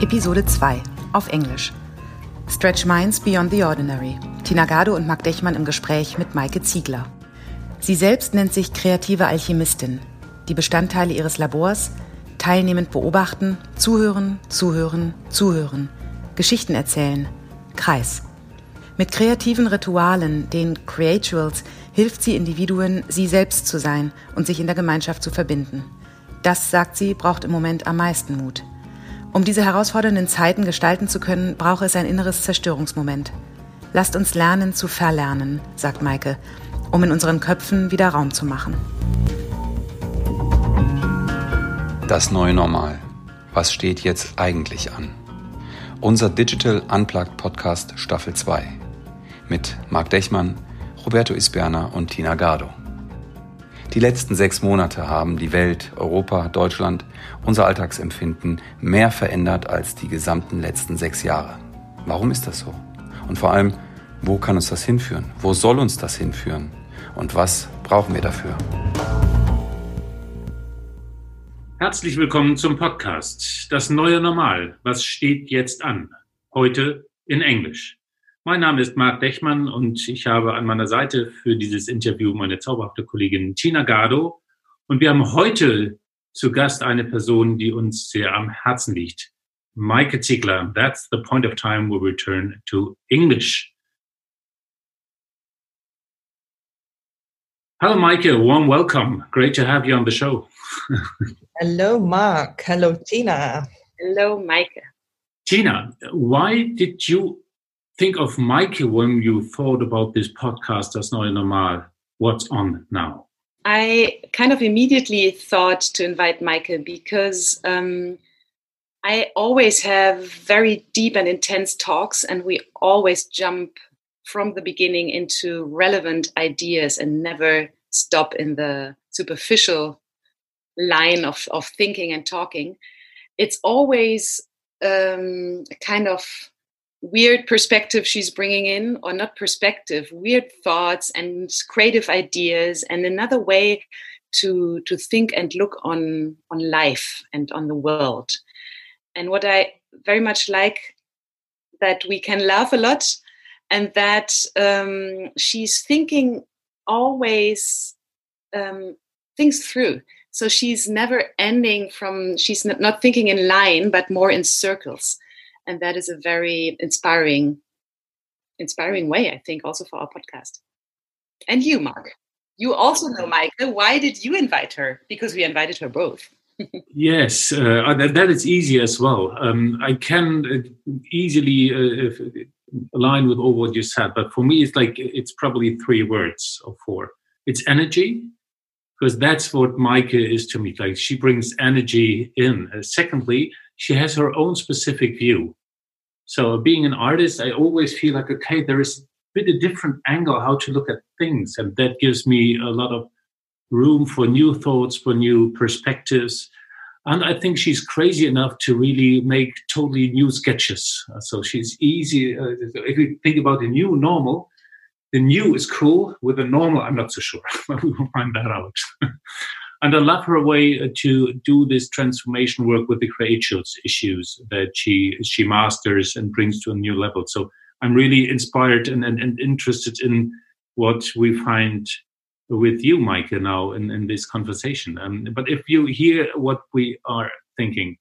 Episode 2 auf Englisch. Stretch Minds Beyond the Ordinary. Tina Gado und Marc Dechmann im Gespräch mit Maike Ziegler. Sie selbst nennt sich kreative Alchemistin. Die Bestandteile ihres Labors teilnehmend beobachten, zuhören, zuhören, zuhören, Geschichten erzählen, Kreis. Mit kreativen Ritualen, den Creatuals, hilft sie Individuen, sie selbst zu sein und sich in der Gemeinschaft zu verbinden. Das, sagt sie, braucht im Moment am meisten Mut. Um diese herausfordernden Zeiten gestalten zu können, braucht es ein inneres Zerstörungsmoment. Lasst uns lernen zu verlernen, sagt Maike, um in unseren Köpfen wieder Raum zu machen. Das neue Normal. Was steht jetzt eigentlich an? Unser Digital Unplugged Podcast Staffel 2 mit Marc Dechmann, Roberto Isberner und Tina Gardo. Die letzten sechs Monate haben die Welt, Europa, Deutschland, unser Alltagsempfinden mehr verändert als die gesamten letzten sechs Jahre. Warum ist das so? Und vor allem, wo kann uns das hinführen? Wo soll uns das hinführen? Und was brauchen wir dafür? Herzlich willkommen zum Podcast Das neue Normal. Was steht jetzt an? Heute in Englisch. Mein Name ist Marc Dechmann und ich habe an meiner Seite für dieses Interview meine zauberhafte Kollegin Tina Gado. Und wir haben heute zu Gast eine Person, die uns sehr am Herzen liegt. Maike Ziegler. That's the point of time we return to English. Hello, Maike. Warm welcome. Great to have you on the show. Hello, Mark. Hello, Tina. Hello, Maike. Tina, why did you think of Maike when you thought about this podcast, Das Neue Normal? What's on now? I kind of immediately thought to invite Maike because um, I always have very deep and intense talks, and we always jump from the beginning into relevant ideas and never stop in the superficial line of, of thinking and talking, it's always um, kind of weird perspective she's bringing in, or not perspective, weird thoughts and creative ideas, and another way to to think and look on on life and on the world. And what I very much like that we can laugh a lot, and that um, she's thinking always um, things through so she's never ending from, she's not thinking in line, but more in circles. And that is a very inspiring, inspiring way, I think, also for our podcast. And you, Mark. You also know Maike. Why did you invite her? Because we invited her both. yes, uh, that, that is easy as well. Um, I can uh, easily uh, align with all what you said, but for me, it's like it's probably three words or four. It's energy, because that's what Maike is to me. Like she brings energy in. Uh, secondly, she has her own specific view. So being an artist, I always feel like okay, there is a bit a different angle how to look at things, and that gives me a lot of room for new thoughts, for new perspectives. And I think she's crazy enough to really make totally new sketches. So she's easy. Uh, if you think about the new normal, the new is cool. With the normal, I'm not so sure. we will find that out. and I love her way uh, to do this transformation work with the creators issues that she she masters and brings to a new level. So I'm really inspired and, and, and interested in what we find with you, Maike, now in, in this conversation. Um, but if you hear what we are thinking,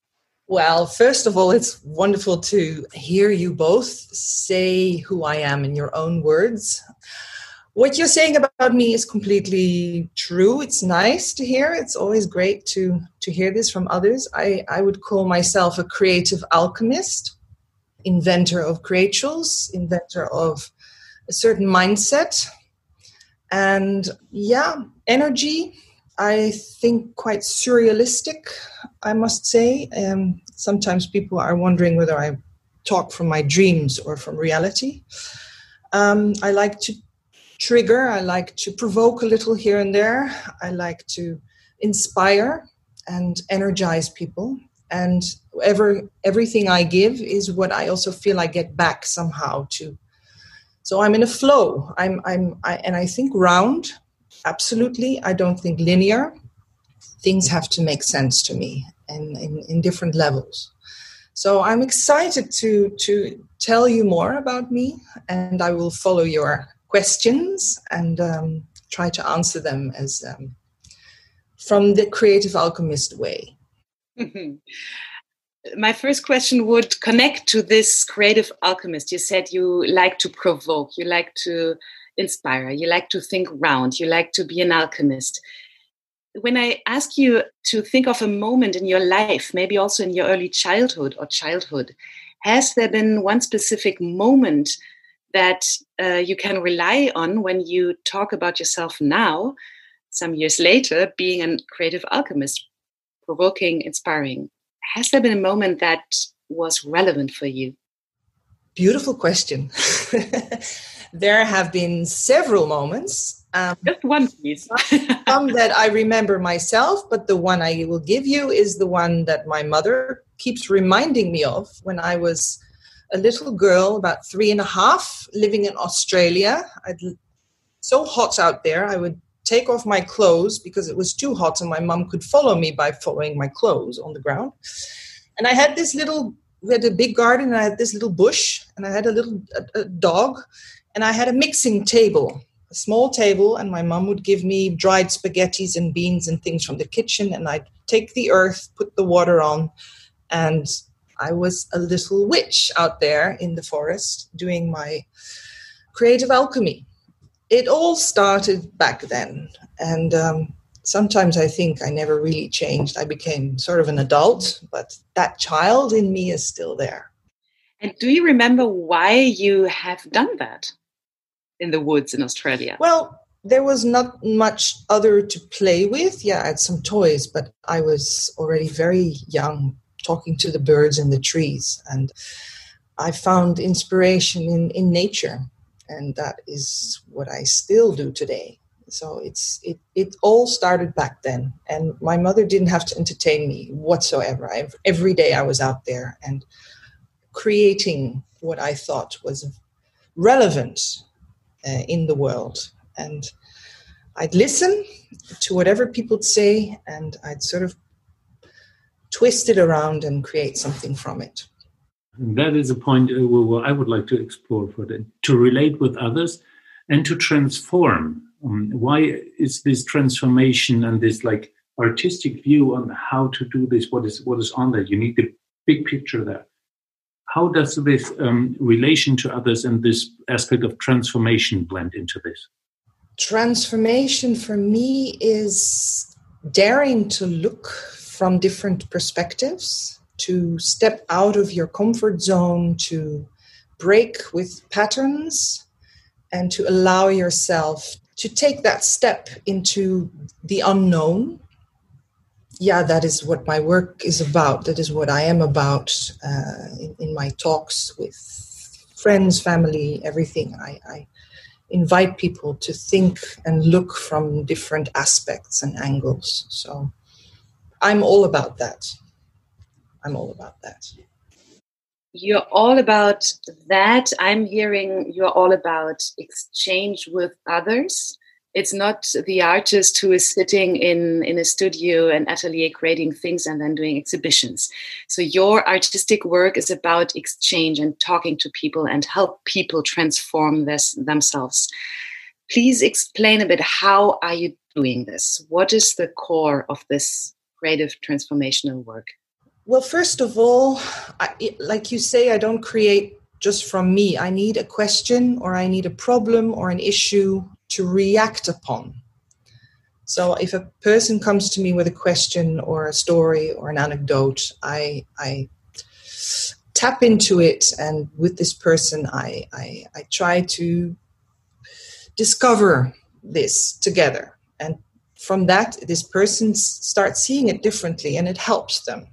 well, first of all, it's wonderful to hear you both say who I am in your own words. What you're saying about me is completely true. It's nice to hear. It's always great to to hear this from others. I, I would call myself a creative alchemist, inventor of Creatuals, inventor of a certain mindset. And yeah, energy, I think quite surrealistic, I must say. Um, sometimes people are wondering whether I talk from my dreams or from reality. Um, I like to trigger, I like to provoke a little here and there, I like to inspire and energize people. And ever, everything I give is what I also feel I get back somehow to. So I'm in a flow. I'm, I'm, I, and I think round absolutely. I don't think linear. Things have to make sense to me and in, in different levels. So I'm excited to to tell you more about me, and I will follow your questions and um, try to answer them as um, from the creative alchemist way. My first question would connect to this creative alchemist. You said you like to provoke, you like to inspire, you like to think round, you like to be an alchemist. When I ask you to think of a moment in your life, maybe also in your early childhood or childhood, has there been one specific moment that uh, you can rely on when you talk about yourself now, some years later, being a creative alchemist, provoking, inspiring? Has there been a moment that was relevant for you? Beautiful question. there have been several moments. Um, Just one, please. some that I remember myself, but the one I will give you is the one that my mother keeps reminding me of when I was a little girl, about three and a half, living in Australia. I'd, so hot out there, I would take off my clothes because it was too hot and my mom could follow me by following my clothes on the ground. And I had this little, we had a big garden and I had this little bush and I had a little a, a dog and I had a mixing table, a small table, and my mom would give me dried spaghettis and beans and things from the kitchen and I'd take the earth, put the water on, and I was a little witch out there in the forest doing my creative alchemy it all started back then. And um, sometimes I think I never really changed. I became sort of an adult, but that child in me is still there. And do you remember why you have done that in the woods in Australia? Well, there was not much other to play with. Yeah, I had some toys, but I was already very young talking to the birds in the trees. And I found inspiration in, in nature and that is what I still do today. So it's it it all started back then, and my mother didn't have to entertain me whatsoever. I, every day I was out there and creating what I thought was relevant uh, in the world, and I'd listen to whatever people'd say, and I'd sort of twist it around and create something from it. That is a point uh, I would like to explore for that to relate with others and to transform. Um, why is this transformation and this like artistic view on how to do this? What is what is on that? You need the big picture there. How does this um, relation to others and this aspect of transformation blend into this? Transformation for me is daring to look from different perspectives to step out of your comfort zone, to break with patterns, and to allow yourself to take that step into the unknown. Yeah, that is what my work is about. That is what I am about uh, in, in, my talks with friends, family, everything. I, I invite people to think and look from different aspects and angles. So I'm all about that. I'm all about that. You're all about that. I'm hearing you're all about exchange with others. It's not the artist who is sitting in, in a studio and atelier creating things and then doing exhibitions. So your artistic work is about exchange and talking to people and help people transform this themselves. Please explain a bit how are you doing this? What is the core of this creative transformational work? Well, first of all, I, like you say, I don't create just from me. I need a question or I need a problem or an issue to react upon. So if a person comes to me with a question or a story or an anecdote, I, I tap into it and with this person I, I, I try to discover this together. And from that, this person starts seeing it differently and it helps them.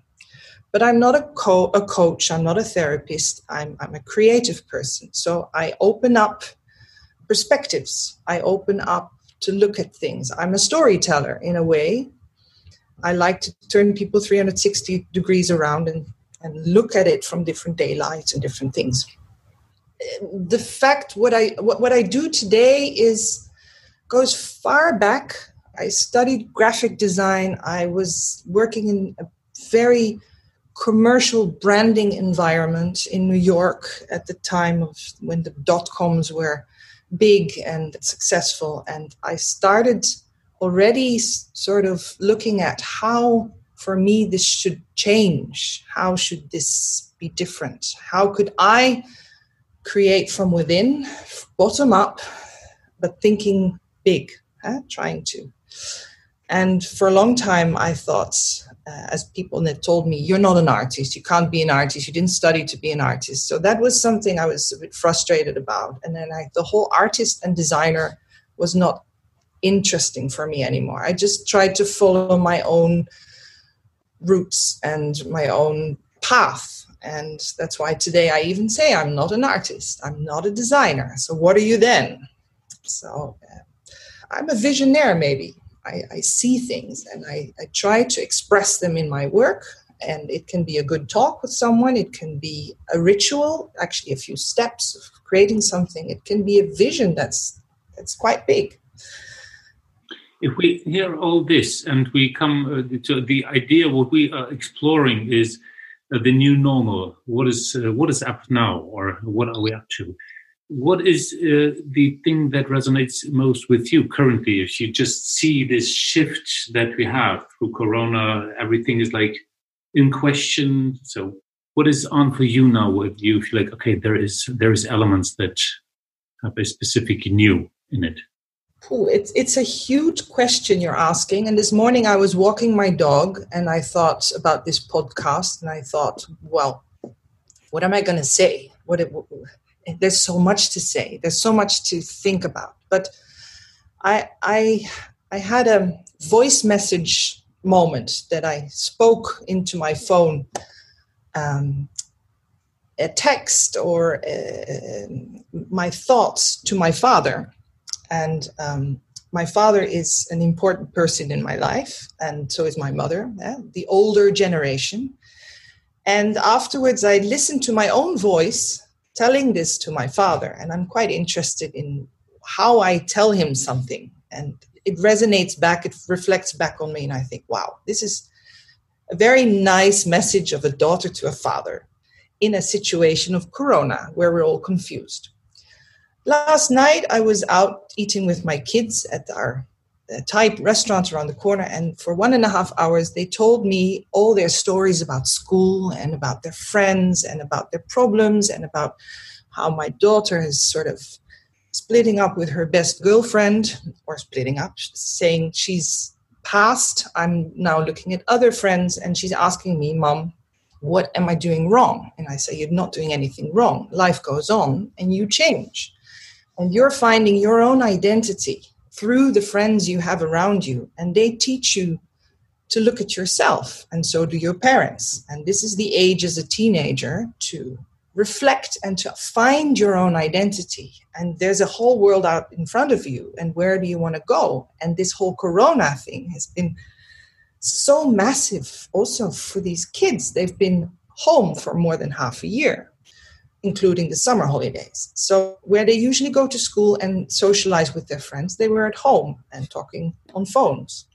But i'm not a, co- a coach i'm not a therapist I'm, I'm a creative person. So i open up perspectives. I open up to look at things. I'm a storyteller in a way. I like to turn people 360 degrees around and, and look at it from different daylights and different things. The fact what i what, what i do today is goes far back i studied graphic design i was working in a very commercial branding environment in New York at the time of when the dot coms were big and successful. And I started already sort of looking at how, for me, this should change. How should this be different? How could I create from within, bottom up, but thinking big, huh? trying to. And for a long time, I thought, uh, as people that told me, you're not an artist, you can't be an artist, you didn't study to be an artist. So that was something I was a bit frustrated about. And then I, the whole artist and designer was not interesting for me anymore. I just tried to follow my own roots and my own path. And that's why today I even say I'm not an artist, I'm not a designer. So what are you then? So uh, I'm a visionaire, maybe. I, I see things and I, I try to express them in my work. And it can be a good talk with someone, it can be a ritual, actually, a few steps of creating something. It can be a vision that's, that's quite big if we hear all this and we come uh, to the idea what we are exploring is uh, the new normal what is uh, what is up now or what are we up to what is uh, the thing that resonates most with you currently if you just see this shift that we have through corona everything is like in question so what is on for you now with you feel like okay there is there is elements that have a specific new in it Ooh, it's it's a huge question you're asking. And this morning I was walking my dog and I thought about this podcast and I thought, well, what am I going to say? What it, there's so much to say. There's so much to think about. But I I I had a voice message moment that I spoke into my phone, um, a text or uh, my thoughts to my father, and um, my father is an important person in my life, and so is my mother, yeah, the older generation. And afterwards, I listened to my own voice telling this to my father and i'm quite interested in how i tell him something. And it resonates back it reflects back on me and i think wow this is a very nice message of a daughter to a father in a situation of corona where we're all confused. Last night i was out eating with my kids at our Uh, Thai restaurants around the corner, and for one and a half hours, they told me all their stories about school and about their friends and about their problems and about how my daughter is sort of splitting up with her best girlfriend or splitting up, saying she's past. I'm now looking at other friends, and she's asking me, Mom, what am I doing wrong? And I say, You're not doing anything wrong. Life goes on, and you change. And you're finding your own identity through the friends you have around you, and they teach you to look at yourself, and so do your parents. And this is the age as a teenager to reflect and to find your own identity. And there's a whole world out in front of you, and where do you want to go? And this whole corona thing has been so massive also for these kids. They've been home for more than half a year including the summer holidays. So, where they usually go to school and socialize with their friends, they were at home and talking on phones.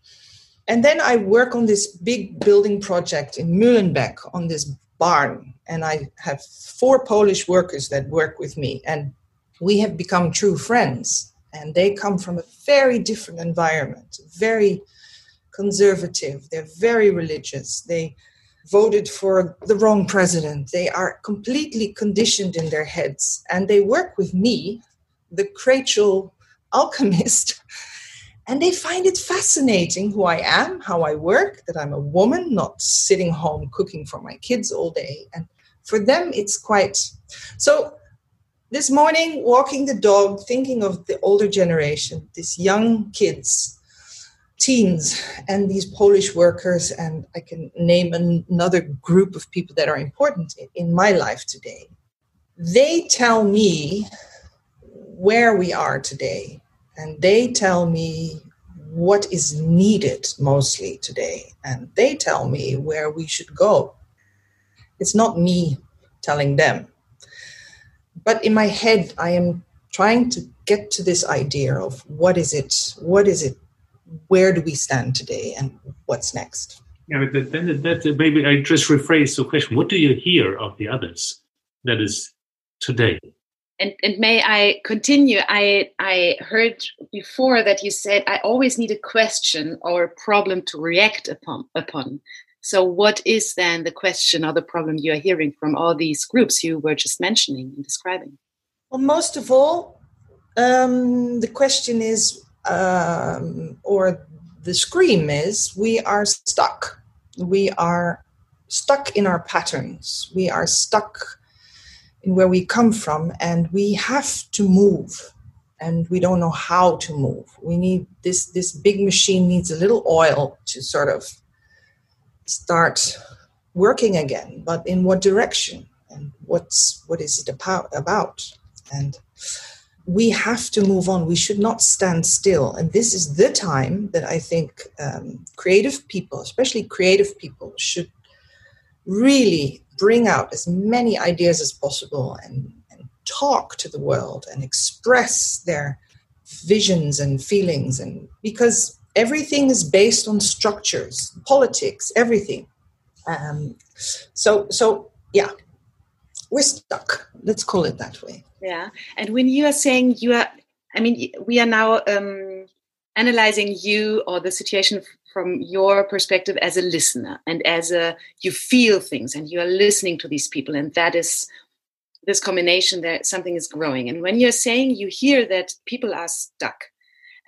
And then I work on this big building project in Mühlenbeck on this barn. And I have four Polish workers that work with me. And we have become true friends. And they come from a very different environment, very conservative. They're very religious. They voted for the wrong president. They are completely conditioned in their heads. And they work with me, the creative alchemist, and they find it fascinating who I am, how I work, that I'm a woman, not sitting home cooking for my kids all day. And for them, it's quite so. This morning, walking the dog, thinking of the older generation, these young kids teens and these Polish workers, and I can name another group of people that are important in my life today. They tell me where we are today, and they tell me what is needed mostly today, and they tell me where we should go. It's not me telling them. But in my head, I am trying to get to this idea of what is it, what is it where do we stand today and what's next? Yeah, then that, that maybe I just rephrase the question: What do you hear of the others? That is today. And, and may I continue? I I heard before that you said I always need a question or a problem to react upon upon. So, what is then the question or the problem you are hearing from all these groups you were just mentioning and describing? Well, most of all, um, the question is, um, or the scream is, we are stuck. We are stuck in our patterns. We are stuck in where we come from, and we have to move. And we don't know how to move. We need this. This big machine needs a little oil to sort of start working again. But in what direction? And what's what is it about? About and we have to move on. We should not stand still. And this is the time that I think um, creative people, especially creative people, should really bring out as many ideas as possible and, and talk to the world and express their visions and feelings. And because everything is based on structures, politics, everything. Um, so, so yeah, we're stuck. Let's call it that way. Yeah. And when you are saying you are, I mean, we are now um, analyzing you or the situation from your perspective as a listener and as a, you feel things and you are listening to these people. And that is this combination that something is growing. And when you're saying you hear that people are stuck,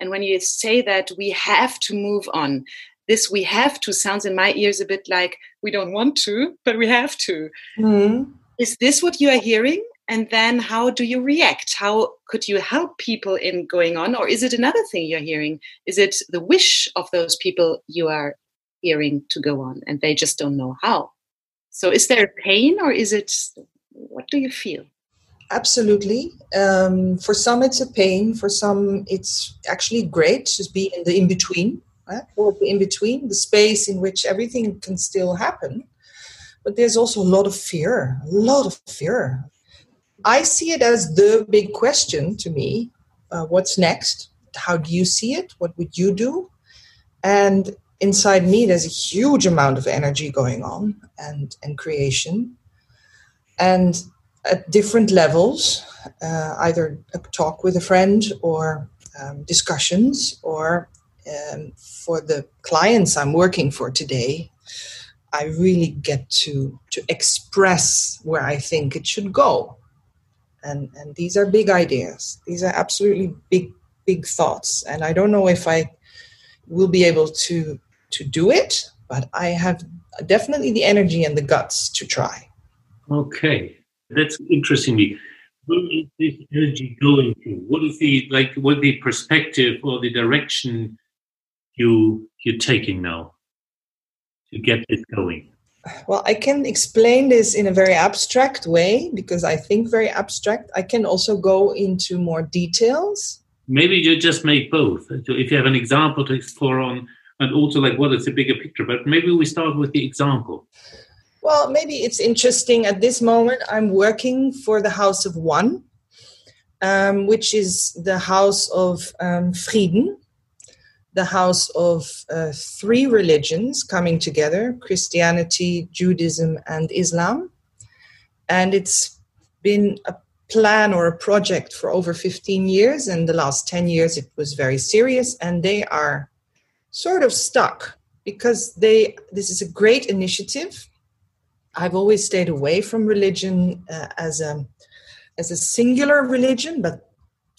and when you say that we have to move on, this we have to sounds in my ears a bit like we don't want to, but we have to. Mm-hmm. Is this what you are hearing? and then how do you react? How could you help people in going on? Or is it another thing you're hearing? Is it the wish of those people you are hearing to go on and they just don't know how? So is there pain or is it what do you feel? Absolutely. Um, for some it's a pain for some it's actually great to be in the in-between right? or the in-between the space in which everything can still happen but there's also a lot of fear a lot of fear I see it as the big question to me uh, what's next? How do you see it? What would you do? And inside me, there's a huge amount of energy going on and, and creation. And at different levels, uh, either a talk with a friend or um, discussions, or um, for the clients I'm working for today, I really get to, to express where I think it should go. And and these are big ideas. These are absolutely big big thoughts. And i don't know if i will be able to to do it but i have definitely the energy and the guts to try. Okay. That's interesting me. Where is this energy going to? What is the like what the perspective or the direction you you're taking now to get it going well, I can explain this in a very abstract way because I think very abstract. I can also go into more details. Maybe you just make both. If you have an example to explore on, and also like what is the bigger picture, but maybe we start with the example. Well, maybe it's interesting. At this moment, I'm working for the House of One, um, which is the House of um, Frieden, the house of uh, three religions coming together Christianity, Judaism, and Islam. And it's been a plan or a project for over 15 years. And the last 10 years, it was very serious. And they are sort of stuck because they this is a great initiative. I've always stayed away from religion uh, as a as a singular religion, but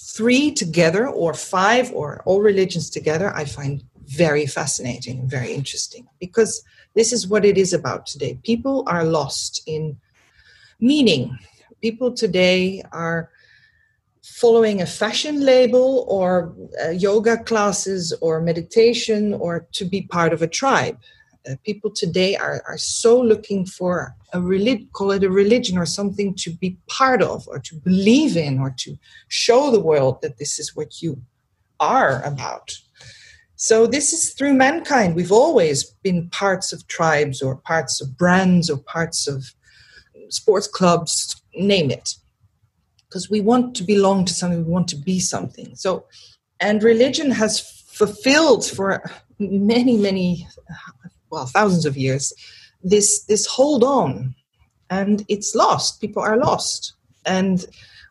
three together or five or all religions together, I find very fascinating and very interesting because this is what it is about today. People are lost in meaning. People today are following a fashion label or uh, yoga classes or meditation or to be part of a tribe uh, people today are, are so looking for a religion, call it a religion or something to be part of or to believe in or to show the world that this is what you are about. So this is through mankind. We've always been parts of tribes or parts of brands or parts of sports clubs, name it. Because we want to belong to something, we want to be something. So, and religion has fulfilled for many, many well thousands of years this this hold on and it's lost people are lost and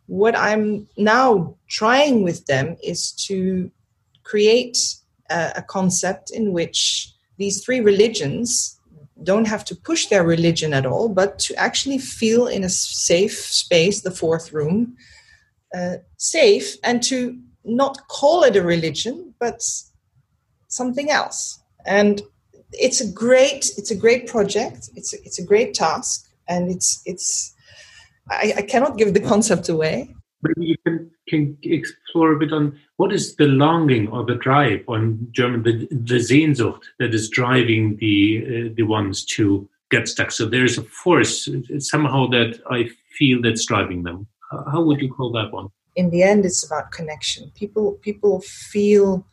what i'm now trying with them is to create a, a concept in which these three religions don't have to push their religion at all, but to actually feel in a safe space, the fourth room, uh, safe, and to not call it a religion, but something else. And it's a great, it's a great project. It's a, it's a great task, and it's it's. I, I cannot give the concept away. Maybe you can can explore a bit on what is the longing or the drive, on German, the, the Sehnsucht that is driving the uh, the ones to get stuck. So there's a force somehow that I feel that's driving them. How would you call that one? In the end, it's about connection. People people feel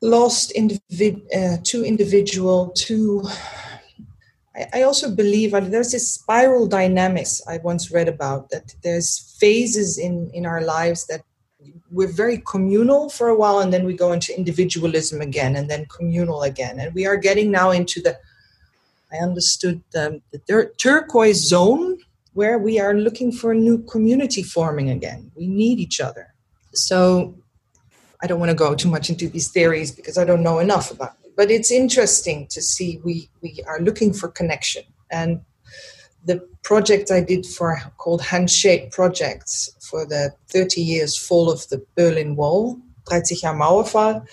lost, individ, uh, too individual, too I also believe uh, there's this spiral dynamics I once read about that there's phases in, in our lives that we're very communal for a while and then we go into individualism again and then communal again. And we are getting now into the, I understood, um, the tur- turquoise zone where we are looking for a new community forming again. We need each other. So I don't want to go too much into these theories because I don't know enough about but it's interesting to see we we are looking for connection. And the project I did for called Handshake Projects for the 30 years fall of the Berlin Wall, 30 Jahre Mauerfall,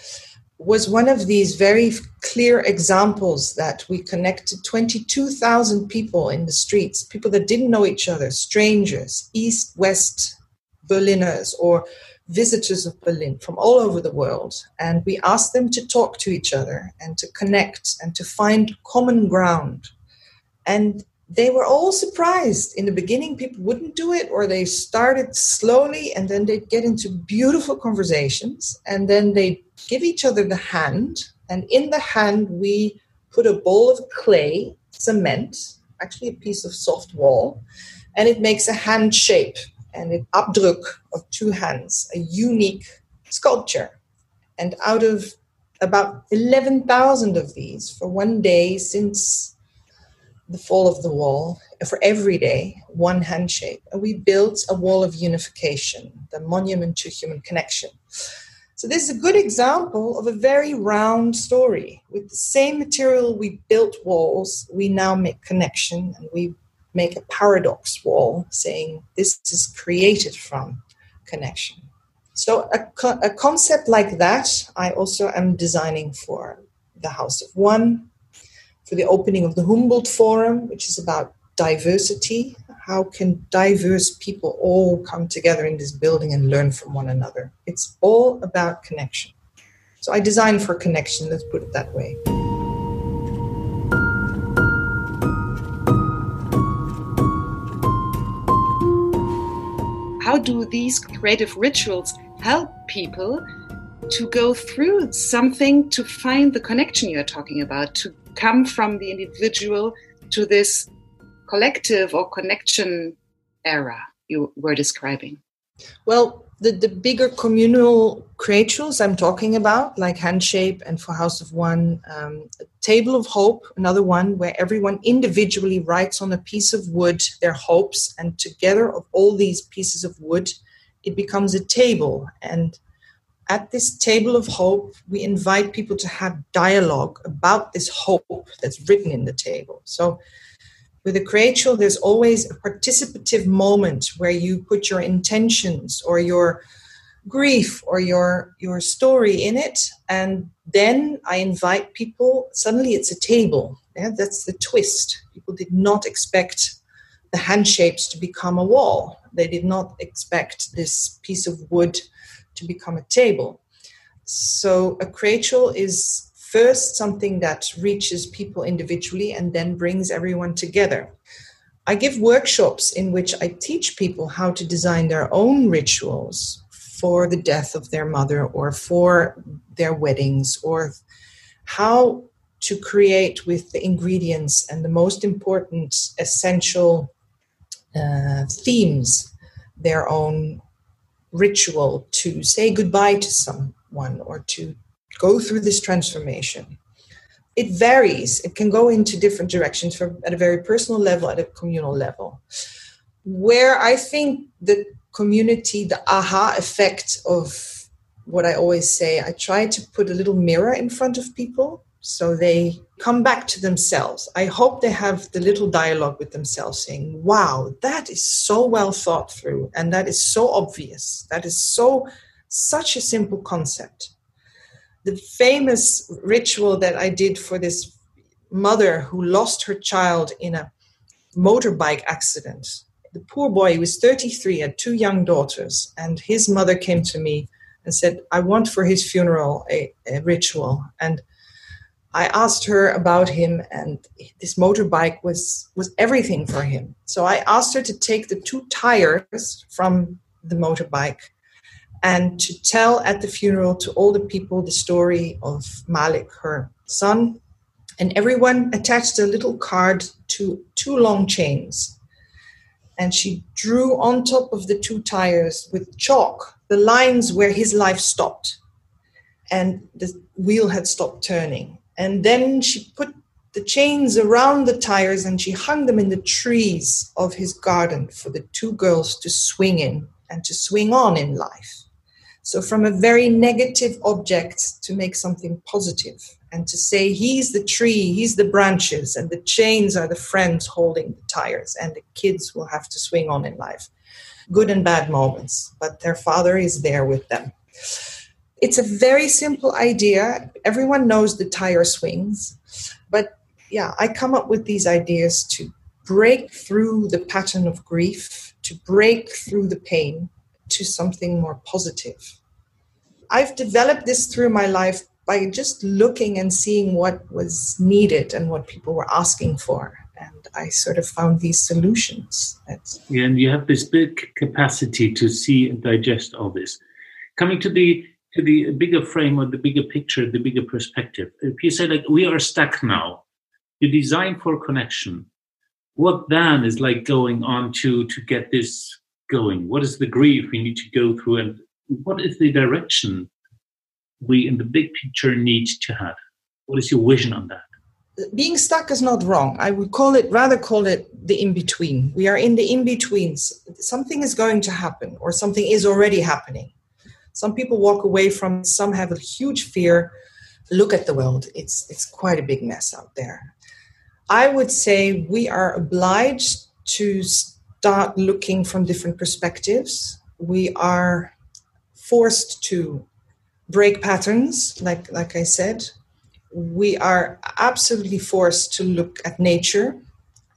was one of these very clear examples that we connected 22,000 people in the streets, people that didn't know each other, strangers, east, west Berliners, or visitors of Berlin from all over the world, and we asked them to talk to each other and to connect and to find common ground. And they were all surprised. In the beginning, people wouldn't do it, or they started slowly, and then they'd get into beautiful conversations, and then they'd give each other the hand. And in the hand, we put a bowl of clay, cement, actually a piece of soft wall, and it makes a hand shape and an Abdruck of two hands, a unique sculpture. And out of about 11,000 of these for one day since the fall of the wall, for every day, one handshake. And we built a wall of unification, the monument to human connection. So, this is a good example of a very round story. With the same material we built walls, we now make connection and we make a paradox wall saying this is created from connection. So, a, co- a concept like that, I also am designing for the House of One, for the opening of the Humboldt Forum, which is about diversity. How can diverse people all come together in this building and learn from one another? It's all about connection. So I design for connection, let's put it that way. How do these creative rituals help people to go through something to find the connection you're talking about, to come from the individual to this collective or connection era you were describing? Well, the, the bigger communal rituals I'm talking about, like Handshake and For House of One, um, Table of Hope, another one where everyone individually writes on a piece of wood their hopes, and together of all these pieces of wood, it becomes a table. And at this table of hope, we invite people to have dialogue about this hope that's written in the table. So with a Creatual, there's always a participative moment where you put your intentions or your grief or your your story in it and then i invite people suddenly it's a table. Yeah that's the twist. People did not expect the handshapes to become a wall. They did not expect this piece of wood to become a table. So a Creatual is first something that reaches people individually and then brings everyone together. I give workshops in which I teach people how to design their own rituals for the death of their mother or for their weddings or how to create with the ingredients and the most important essential uh, themes their own ritual to say goodbye to someone or to go through this transformation. it varies. It can go into different directions from at a very personal level, at a communal level. Where I think the community, the aha effect of what I always say, I try to put a little mirror in front of people so they come back to themselves. I hope they have the little dialogue with themselves saying, wow, that is so well thought through and that is so obvious. That is so, such a simple concept the famous ritual that I did for this mother who lost her child in a motorbike accident. The poor boy he was 33, had two young daughters, and his mother came to me and said, I want for his funeral a, a ritual. And I asked her about him, and this motorbike was, was everything for him. So I asked her to take the two tires from the motorbike and to tell at the funeral to all the people the story of Malik, her son. And everyone attached a little card to two long chains. And she drew on top of the two tires with chalk the lines where his life stopped. And the wheel had stopped turning. And then she put the chains around the tires and she hung them in the trees of his garden for the two girls to swing in and to swing on in life. So, from a very negative object to make something positive and to say, he's the tree, he's the branches, and the chains are the friends holding the tires, and the kids will have to swing on in life. Good and bad moments, but their father is there with them. It's a very simple idea. Everyone knows the tire swings, but yeah, I come up with these ideas to break through the pattern of grief, to break through the pain, to something more positive. I've developed this through my life by just looking and seeing what was needed and what people were asking for. And I sort of found these solutions. That's yeah, and you have this big capacity to see and digest all this. Coming to the to the bigger frame or the bigger picture, the bigger perspective. If you say like we are stuck now, you design for connection. What then is like going on to to get this going? What is the grief we need to go through, and what is the direction we in the big picture need to have? What is your vision on that? Being stuck is not wrong. I would call it rather call it the in between. We are in the in betweens. Something is going to happen, or something is already happening. Some people walk away from. Some have a huge fear. Look at the world. It's it's quite a big mess out there. I would say we are obliged to start looking from different perspectives. We are forced to break patterns, like, like I said. We are absolutely forced to look at nature,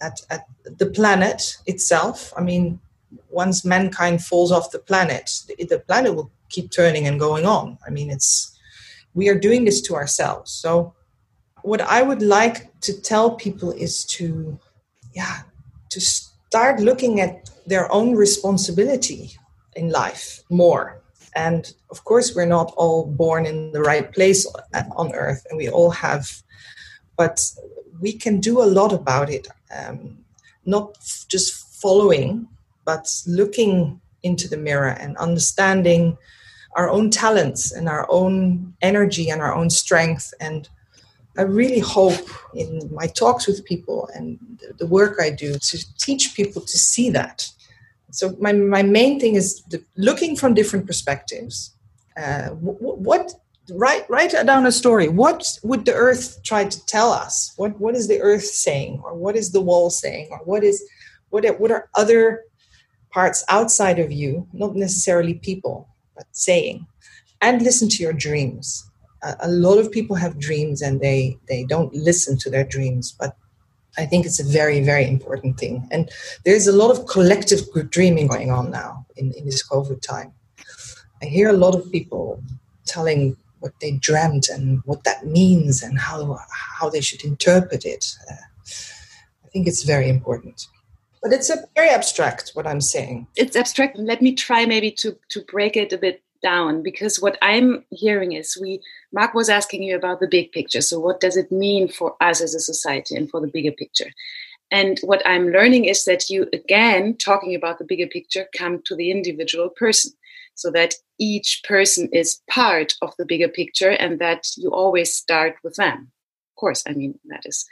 at, at the planet itself. I mean, once mankind falls off the planet, the, the planet will keep turning and going on. I mean, it's we are doing this to ourselves. So, what I would like to tell people is to, yeah, to start looking at their own responsibility in life more. And of course, we're not all born in the right place on earth, and we all have, but we can do a lot about it. Um, not just following, but looking into the mirror and understanding our own talents and our own energy and our own strength and I really hope in my talks with people and the work I do to teach people to see that. So my, my main thing is looking from different perspectives. Uh, what write write down a story. What would the Earth try to tell us? What what is the Earth saying, or what is the wall saying, or what is what are, what are other parts outside of you, not necessarily people, but saying? And listen to your dreams a lot of people have dreams and they they don't listen to their dreams but i think it's a very very important thing. And there's a lot of collective group dreaming going on now in, in this covid time. I hear a lot of people telling what they dreamt and what that means and how how they should interpret it. Uh, i think it's very important. But it's a very abstract what i'm saying. It's abstract. Let me try maybe to to break it a bit down because what I'm hearing is we, Mark was asking you about the big picture. So, what does it mean for us as a society and for the bigger picture? And what I'm learning is that you, again, talking about the bigger picture, come to the individual person so that each person is part of the bigger picture and that you always start with them. Of course. I mean, that is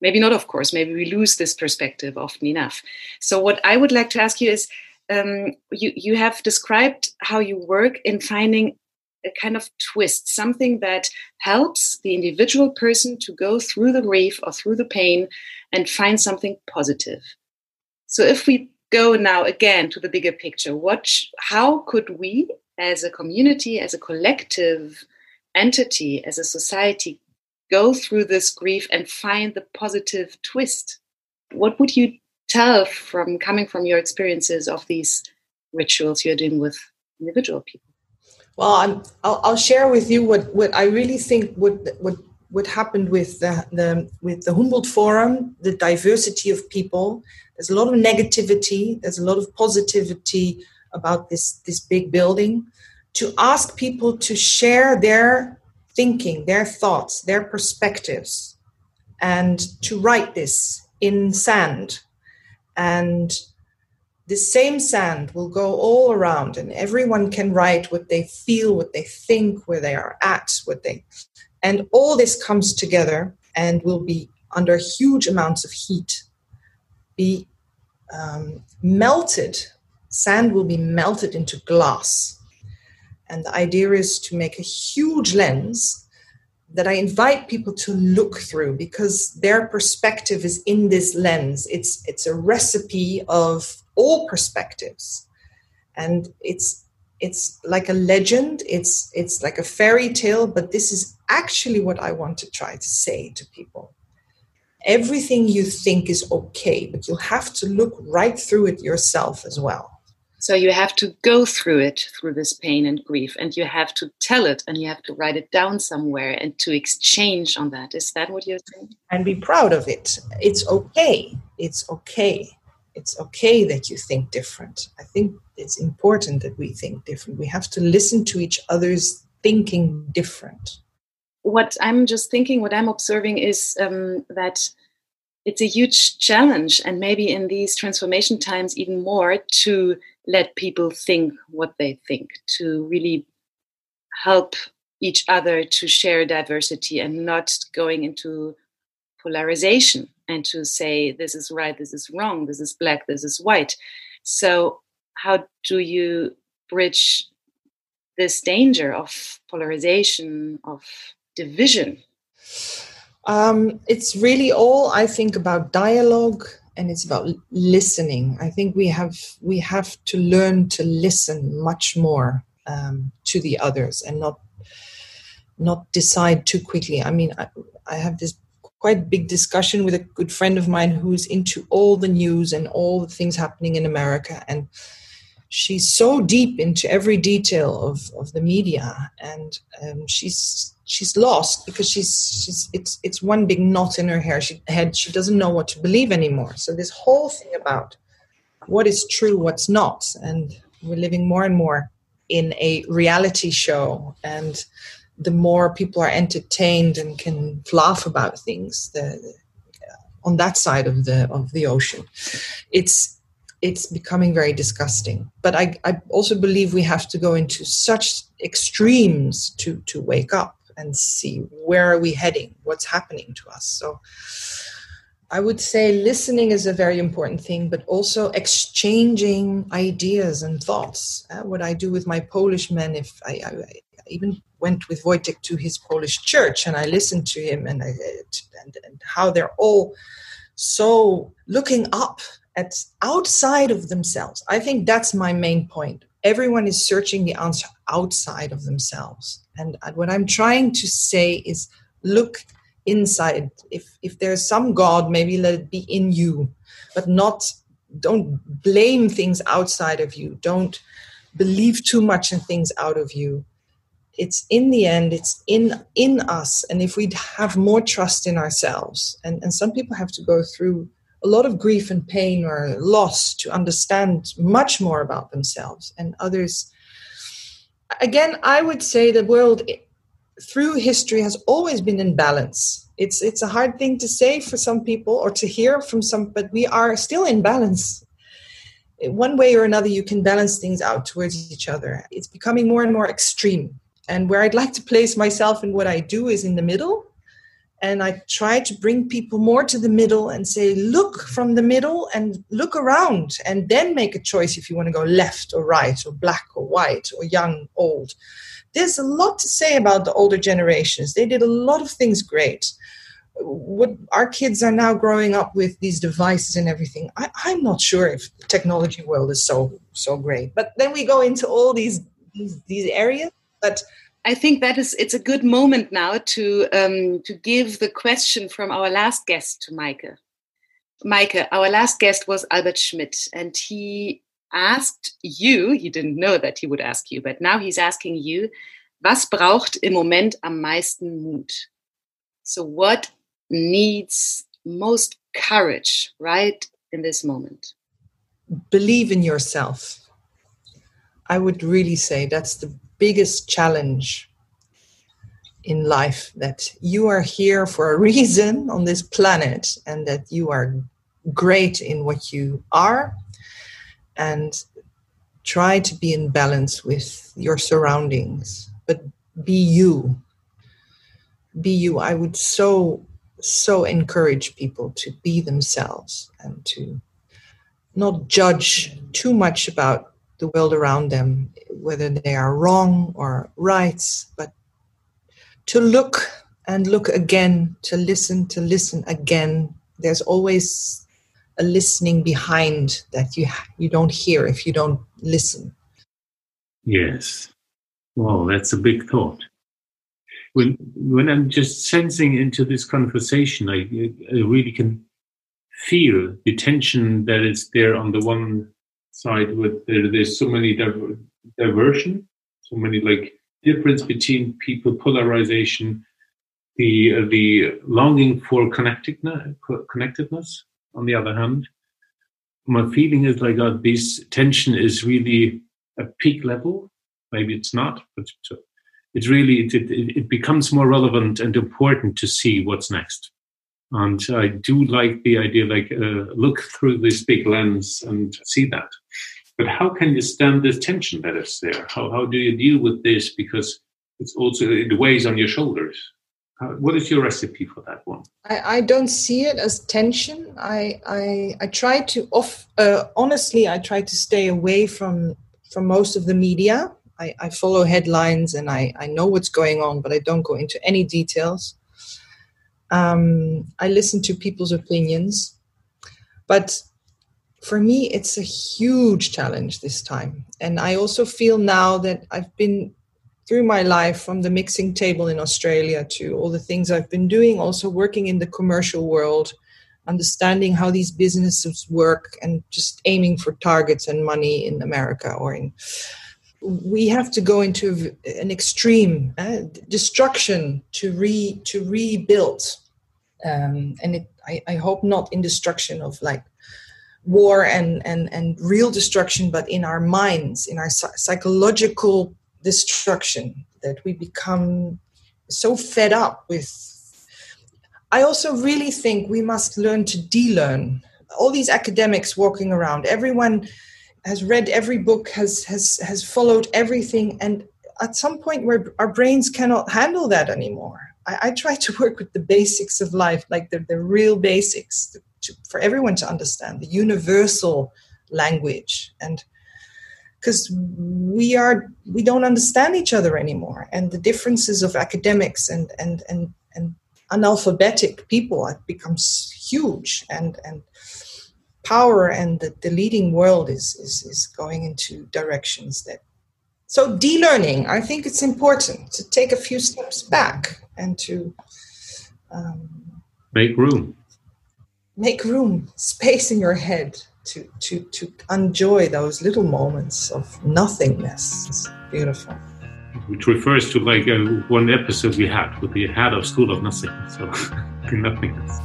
maybe not, of course, maybe we lose this perspective often enough. So, what I would like to ask you is um, you, you have described how you work in finding a kind of twist, something that helps the individual person to go through the grief or through the pain and find something positive. So, if we go now again to the bigger picture, what, how could we as a community, as a collective entity, as a society, go through this grief and find the positive twist? What would you tell from coming from your experiences of these rituals you're doing with individual people? Well, I'm, I'll, I'll share with you what, what I really think what, what, what happened with the, the, with the Humboldt Forum, the diversity of people. There's a lot of negativity, there's a lot of positivity about this, this big building. To ask people to share their thinking, their thoughts, their perspectives, and to write this in sand. And the same sand will go all around, and everyone can write what they feel, what they think, where they are at, what they. And all this comes together and will be under huge amounts of heat, be um, melted. Sand will be melted into glass and the idea is to make a huge lens that I invite people to look through because their perspective is in this lens. It's it's a recipe of all perspectives. And it's it's like a legend, it's it's like a fairy tale, but this is actually what I want to try to say to people. Everything you think is okay, but you'll have to look right through it yourself as well so you have to go through it, through this pain and grief, and you have to tell it and you have to write it down somewhere and to exchange on that. Is that what you're saying? And be proud of it. It's okay. It's okay. It's okay that you think different. I think it's important that we think different. We have to listen to each other's thinking different. What I'm just thinking, what I'm observing is um, that it's a huge challenge, and maybe in these transformation times, even more to let people think what they think, to really help each other to share diversity and not going into polarization and to say this is right, this is wrong, this is black, this is white. So, how do you bridge this danger of polarization, of division? Um, it's really all I think about dialogue and it's about listening. I think we have we have to learn to listen much more um, to the others and not not decide too quickly. I mean I, I have this quite big discussion with a good friend of mine who's into all the news and all the things happening in america and she's so deep into every detail of, of the media and um, she's she's lost because she's she's it's it's one big knot in her hair. She head she doesn't know what to believe anymore. So this whole thing about what is true what's not and we're living more and more in a reality show and the more people are entertained and can laugh about things the, on that side of the of the ocean. It's it's becoming very disgusting. But I, I also believe we have to go into such extremes to, to wake up and see where are we heading, what's happening to us. So I would say listening is a very important thing, but also exchanging ideas and thoughts. Uh, what I do with my Polish men, if I, I, I, even went with Wojtek to his Polish church and I listened to him and, I, and, and how they're all so looking up outside of themselves. I think that's my main point. Everyone is searching the answer outside of themselves. And uh, what I'm trying to say is look inside. If if there's some God, maybe let it be in you, but not don't blame things outside of you. Don't believe too much in things out of you. It's in the end, it's in in us. And if we'd have more trust in ourselves, and, and some people have to go through a lot of grief and pain or loss to understand much more about themselves and others. Again i would say the world through history has always been in balance. It's it's a hard thing to say for some people or to hear from some but we are still in balance. One way or another you can balance things out towards each other. It's becoming more and more extreme. And where i'd like to place myself in what i do is in the middle and I try to bring people more to the middle and say, look from the middle and look around, and then make a choice if you want to go left or right, or black or white, or young, old. There's a lot to say about the older generations. They did a lot of things great. What our kids are now growing up with these devices and everything, I, I'm not sure if the technology world is so so great. But then we go into all these these, these areas. But I think that is it's a good moment now to um, to give the question from our last guest to Maike. Maike, our last guest was Albert Schmidt, and he asked you. He didn't know that he would ask you, but now he's asking you. Was braucht im Moment am meisten Mut? So, what needs most courage right in this moment? Believe in yourself. I would really say that's the biggest challenge in life that you are here for a reason on this planet and that you are great in what you are and try to be in balance with your surroundings but be you. Be you. I would so so encourage people to be themselves and to not judge too much about the world around them, whether they are wrong or right, but to look and look again, to listen, to listen again. There's always a listening behind that you you don't hear if you don't listen. Yes. Well, that's a big thought. When when I'm just sensing into this conversation, I, I really can feel the tension that is there on the one side with there, there's so many diver, diversion, so many like difference between people, polarization, the uh, the longing for connectedness, connectedness. On the other hand, my feeling is like uh, this tension is really a peak level. Maybe it's not, but it's really it, it, it becomes more relevant and important to see what's next. And I do like the idea, like uh, look through this big lens and see that. But how can you stand this tension that is there? How, how do you deal with this? Because it's also, it weighs on your shoulders. How, what is your recipe for that one? I, I don't see it as tension. I, I, I try to off, uh, honestly, I try to stay away from, from most of the media. I, I follow headlines and I, I know what's going on, but I don't go into any details. Um, I listen to people's opinions, but for me, it's a huge challenge this time. And I also feel now that I've been through my life from the mixing table in Australia to all the things I've been doing, also working in the commercial world, understanding how these businesses work, and just aiming for targets and money in America or in. We have to go into an extreme uh, destruction to re to rebuild, um, and it, I, I hope not in destruction of like war and, and, and real destruction, but in our minds, in our psychological destruction, that we become so fed up with. I also really think we must learn to de-learn. All these academics walking around, everyone has read every book, has has has followed everything, and at some point where our brains cannot handle that anymore. I, I try to work with the basics of life, like the, the real basics, the to, for everyone to understand the universal language and because we are we don't understand each other anymore and the differences of academics and and and, and analphabetic people it becomes huge and and power and the, the leading world is, is is going into directions that so de-learning i think it's important to take a few steps back and to um, make room make room, space in your head to, to, to enjoy those little moments of nothingness. It's beautiful. Which refers to like uh, one episode we had with the head of School of Nothing. So, nothingness.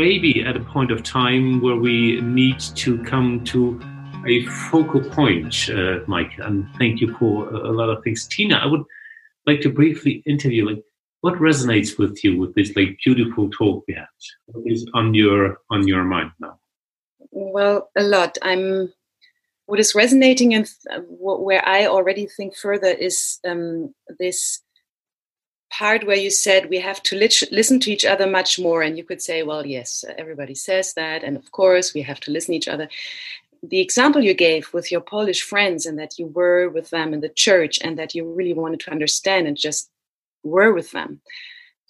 Maybe at a point of time where we need to come to a focal point, uh, Maike, and thank you for a lot of things. Tina, I would like to briefly interview, like, what resonates with you with this like beautiful talk we had? What is on your on your mind now? Well, a lot. I'm. What is resonating and where I already think further is um, this part where you said we have to listen to each other much more, and you could say, well, yes, everybody says that, and of course we have to listen to each other. The example you gave with your Polish friends, and that you were with them in the church, and that you really wanted to understand and just were with them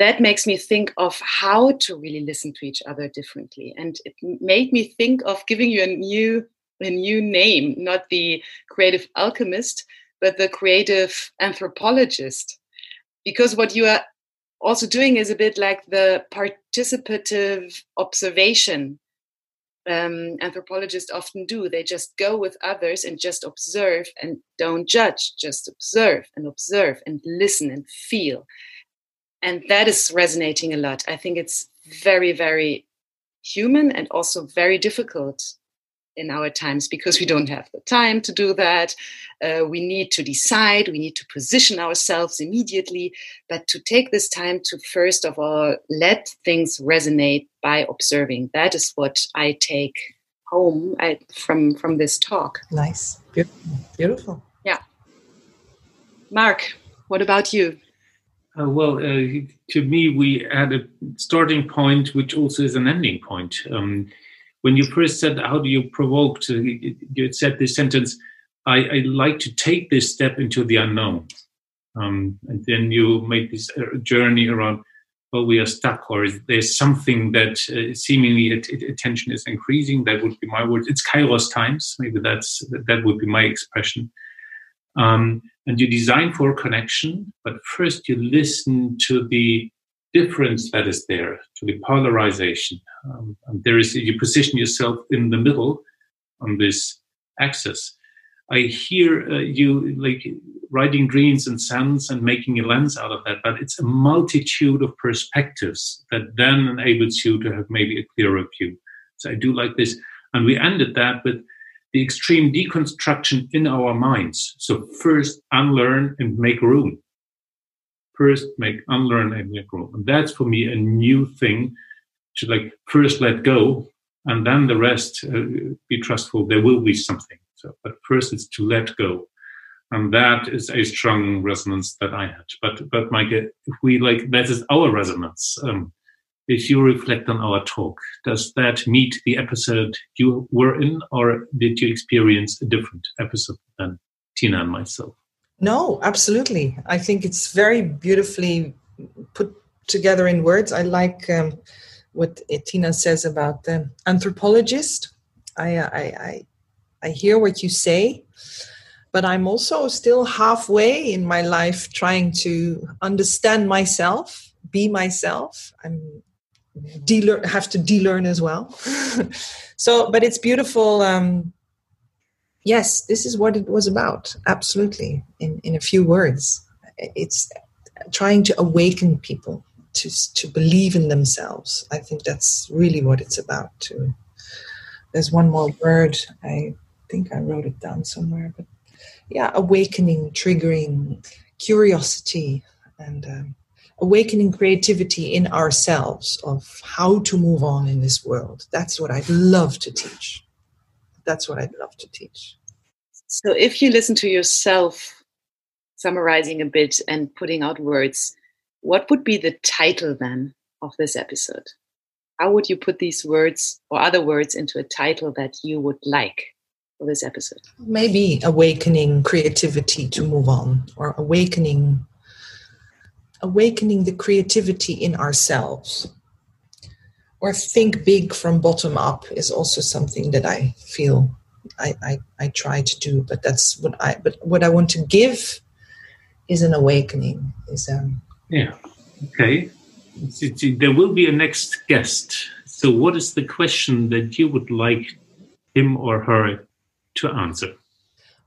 that makes me think of how to really listen to each other differently and it made me think of giving you a new a new name not the creative alchemist but the creative anthropologist because what you are also doing is a bit like the participative observation um, anthropologists often do. They just go with others and just observe and don't judge, just observe and observe and listen and feel and that is resonating a lot i think it's very very human and also very difficult in our times because we don't have the time to do that. Uh, we need to decide we need to position ourselves immediately but to take this time to first of all let things resonate by observing. That is what i take home I, from from this talk. Nice. Beautiful beautiful. Yeah. Mark what about you? Uh, well, uh, to me, we had a starting point, which also is an ending point. Um, when you first said, "How do you provoke?" To, you said this sentence. I, I, like to take this step into the unknown, um, and then you made this uh, journey around. Well, we are stuck, or is there's something that uh, seemingly attention is increasing. That would be my word. It's kairos times. Maybe that's that would be my expression. Um, and you design for connection, but first you listen to the difference that is there, to the polarization. Um, there is you position yourself in the middle on this axis. I hear uh, you like writing dreams and sounds and making a lens out of that, but it's a multitude of perspectives that then enables you to have maybe a clearer view. So I do like this. And we ended that with the extreme deconstruction in our minds. So first unlearn and make room. First make unlearn and make. And that's for me a new thing to like first let go and then the rest uh, be trustful. There will be something. So, but first it's to let go. And that is a strong resonance that I had. But, but Maike, if we like, that is our resonance. Um, if you reflect on our talk, does that meet the episode you were in, or did you experience a different episode than Tina and myself? No, absolutely. I think it's very beautifully put together in words. I like um, what Tina says about the anthropologist. I, I, I, I hear what you say, but I'm also still halfway in my life trying to understand myself, be myself. I'm de have to de-learn as well. so, but it's beautiful. Um, yes, this is what it was about. Absolutely, in in a few words, it's trying to awaken people to to believe in themselves. I think that's really what it's about. too. there's one more word. I think I wrote it down somewhere, but yeah, awakening, triggering, curiosity, and um, awakening creativity in ourselves of how to move on in this world. That's what I'd love to teach. That's what I'd love to teach. So, if you listen to yourself summarizing a bit and putting out words, what would be the title then of this episode? How would you put these words or other words into a title that you would like for this episode? Maybe awakening creativity to move on, or awakening awakening the creativity in ourselves. Or think big from bottom up is also something that I feel I, I, I try to do, but that's what I but what I want to give is an awakening. Is um Yeah. Okay. There will be a next guest. So what is the question that you would like him or her to answer?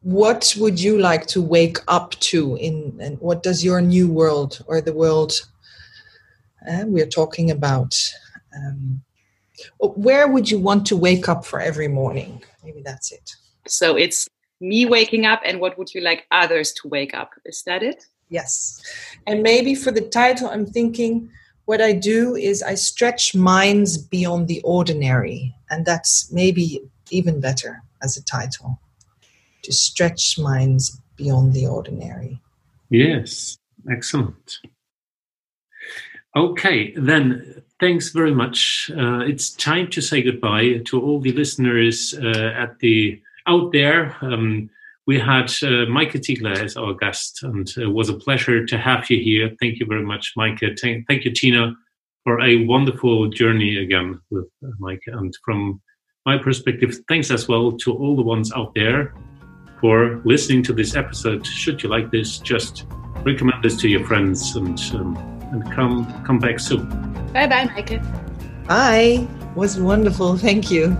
what would you like to wake up to in and what does your new world or the world uh, we're talking about um, where would you want to wake up for every morning? Maybe that's it. So it's me waking up and what would you like others to wake up? Is that it? Yes. And maybe for the title i'm thinking what I do is I stretch minds beyond the ordinary, and that's maybe even better as a title. To stretch minds beyond the ordinary. Yes, excellent. Okay, then thanks very much. Uh, it's time to say goodbye to all the listeners uh, at the out there. Um, we had uh, Maike Ziegler as our guest, and it was a pleasure to have you here. Thank you very much, Maike. Thank you, Tina, for a wonderful journey again with uh, Maike. And from my perspective, thanks as well to all the ones out there for listening to this episode. Should you like this, just recommend this to your friends and um, and come come back soon. Bye bye, Maike. Bye. Was wonderful. Thank you.